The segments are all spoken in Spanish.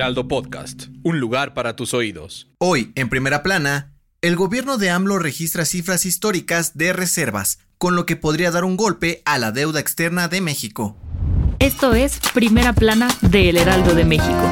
Heraldo Podcast, un lugar para tus oídos. Hoy, en primera plana, el gobierno de AMLO registra cifras históricas de reservas, con lo que podría dar un golpe a la deuda externa de México. Esto es Primera Plana de El Heraldo de México.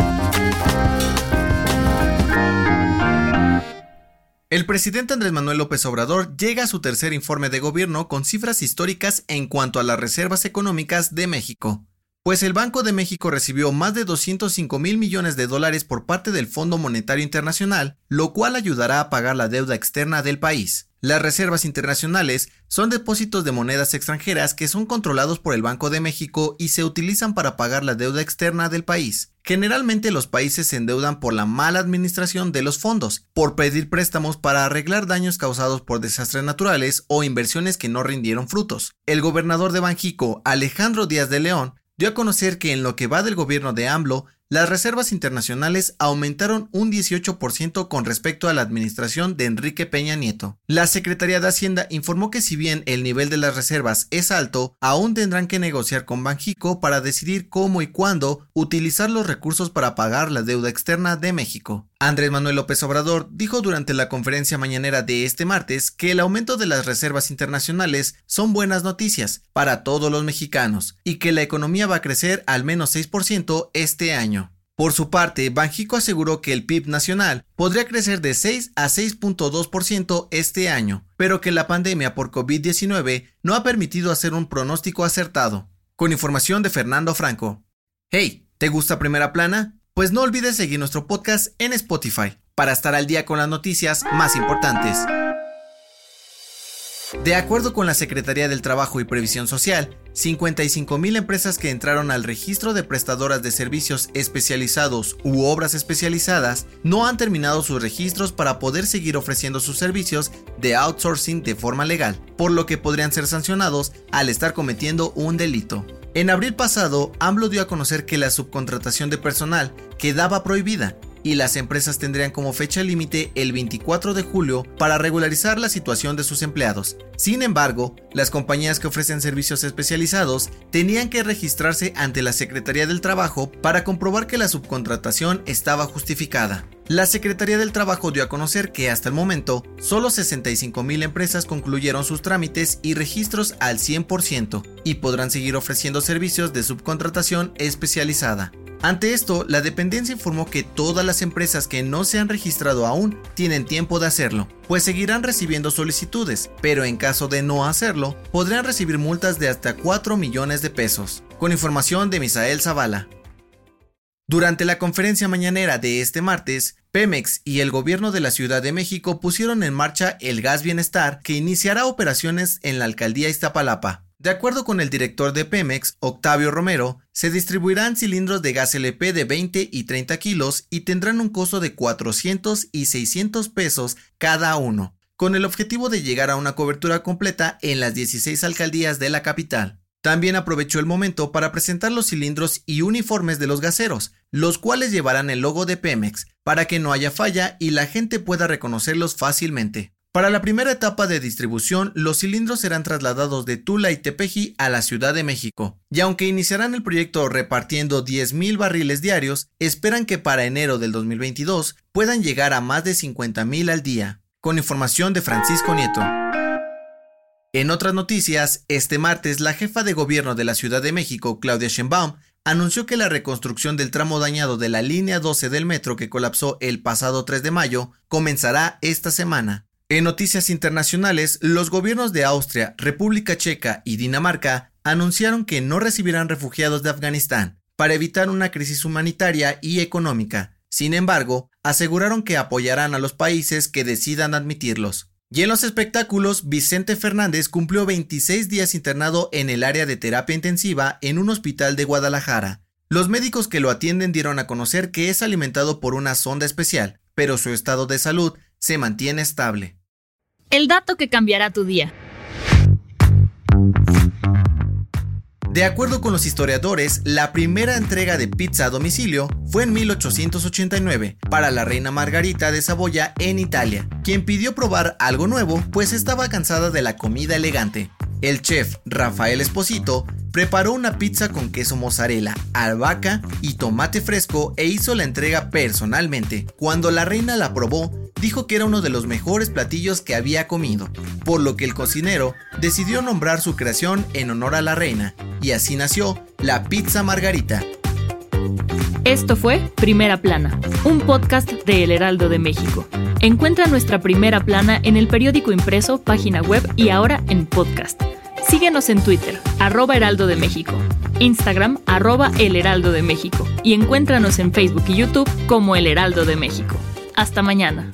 El presidente Andrés Manuel López Obrador llega a su tercer informe de gobierno con cifras históricas en cuanto a las reservas económicas de México. Pues el Banco de México recibió más de 205 mil millones de dólares por parte del Fondo Monetario Internacional, lo cual ayudará a pagar la deuda externa del país. Las reservas internacionales son depósitos de monedas extranjeras que son controlados por el Banco de México y se utilizan para pagar la deuda externa del país. Generalmente los países se endeudan por la mala administración de los fondos, por pedir préstamos para arreglar daños causados por desastres naturales o inversiones que no rindieron frutos. El gobernador de Banjico, Alejandro Díaz de León, dio a conocer que en lo que va del gobierno de AMLO, las reservas internacionales aumentaron un 18% con respecto a la administración de Enrique Peña Nieto. La Secretaría de Hacienda informó que si bien el nivel de las reservas es alto, aún tendrán que negociar con Banjico para decidir cómo y cuándo utilizar los recursos para pagar la deuda externa de México. Andrés Manuel López Obrador dijo durante la conferencia mañanera de este martes que el aumento de las reservas internacionales son buenas noticias para todos los mexicanos y que la economía va a crecer al menos 6% este año. Por su parte, Banjico aseguró que el PIB nacional podría crecer de 6 a 6.2% este año, pero que la pandemia por COVID-19 no ha permitido hacer un pronóstico acertado. Con información de Fernando Franco. Hey, ¿te gusta Primera Plana? Pues no olvides seguir nuestro podcast en Spotify para estar al día con las noticias más importantes. De acuerdo con la Secretaría del Trabajo y Previsión Social, 55 mil empresas que entraron al registro de prestadoras de servicios especializados u obras especializadas no han terminado sus registros para poder seguir ofreciendo sus servicios de outsourcing de forma legal, por lo que podrían ser sancionados al estar cometiendo un delito. En abril pasado, AMLO dio a conocer que la subcontratación de personal quedaba prohibida y las empresas tendrían como fecha límite el 24 de julio para regularizar la situación de sus empleados. Sin embargo, las compañías que ofrecen servicios especializados tenían que registrarse ante la Secretaría del Trabajo para comprobar que la subcontratación estaba justificada. La Secretaría del Trabajo dio a conocer que hasta el momento solo 65 mil empresas concluyeron sus trámites y registros al 100% y podrán seguir ofreciendo servicios de subcontratación especializada. Ante esto, la dependencia informó que todas las empresas que no se han registrado aún tienen tiempo de hacerlo, pues seguirán recibiendo solicitudes, pero en caso de no hacerlo, podrán recibir multas de hasta 4 millones de pesos. Con información de Misael Zavala. Durante la conferencia mañanera de este martes, Pemex y el gobierno de la Ciudad de México pusieron en marcha el Gas Bienestar que iniciará operaciones en la alcaldía Iztapalapa. De acuerdo con el director de Pemex, Octavio Romero, se distribuirán cilindros de gas LP de 20 y 30 kilos y tendrán un costo de 400 y 600 pesos cada uno, con el objetivo de llegar a una cobertura completa en las 16 alcaldías de la capital. También aprovechó el momento para presentar los cilindros y uniformes de los gaseros, los cuales llevarán el logo de Pemex, para que no haya falla y la gente pueda reconocerlos fácilmente. Para la primera etapa de distribución, los cilindros serán trasladados de Tula y Tepeji a la Ciudad de México. Y aunque iniciarán el proyecto repartiendo 10.000 barriles diarios, esperan que para enero del 2022 puedan llegar a más de 50.000 al día. Con información de Francisco Nieto. En otras noticias, este martes la jefa de gobierno de la Ciudad de México, Claudia Sheinbaum, anunció que la reconstrucción del tramo dañado de la línea 12 del metro que colapsó el pasado 3 de mayo comenzará esta semana. En noticias internacionales, los gobiernos de Austria, República Checa y Dinamarca anunciaron que no recibirán refugiados de Afganistán para evitar una crisis humanitaria y económica. Sin embargo, aseguraron que apoyarán a los países que decidan admitirlos. Y en los espectáculos, Vicente Fernández cumplió 26 días internado en el área de terapia intensiva en un hospital de Guadalajara. Los médicos que lo atienden dieron a conocer que es alimentado por una sonda especial, pero su estado de salud se mantiene estable. El dato que cambiará tu día. De acuerdo con los historiadores, la primera entrega de pizza a domicilio fue en 1889 para la reina Margarita de Saboya en Italia, quien pidió probar algo nuevo pues estaba cansada de la comida elegante. El chef Rafael Esposito preparó una pizza con queso mozzarella, albahaca y tomate fresco e hizo la entrega personalmente. Cuando la reina la probó, dijo que era uno de los mejores platillos que había comido, por lo que el cocinero decidió nombrar su creación en honor a la reina, y así nació la pizza margarita. Esto fue Primera Plana, un podcast de El Heraldo de México. Encuentra nuestra Primera Plana en el periódico impreso, página web y ahora en podcast. Síguenos en Twitter, arroba Heraldo de México, Instagram, arroba El Heraldo de México y encuéntranos en Facebook y YouTube como El Heraldo de México. Hasta mañana.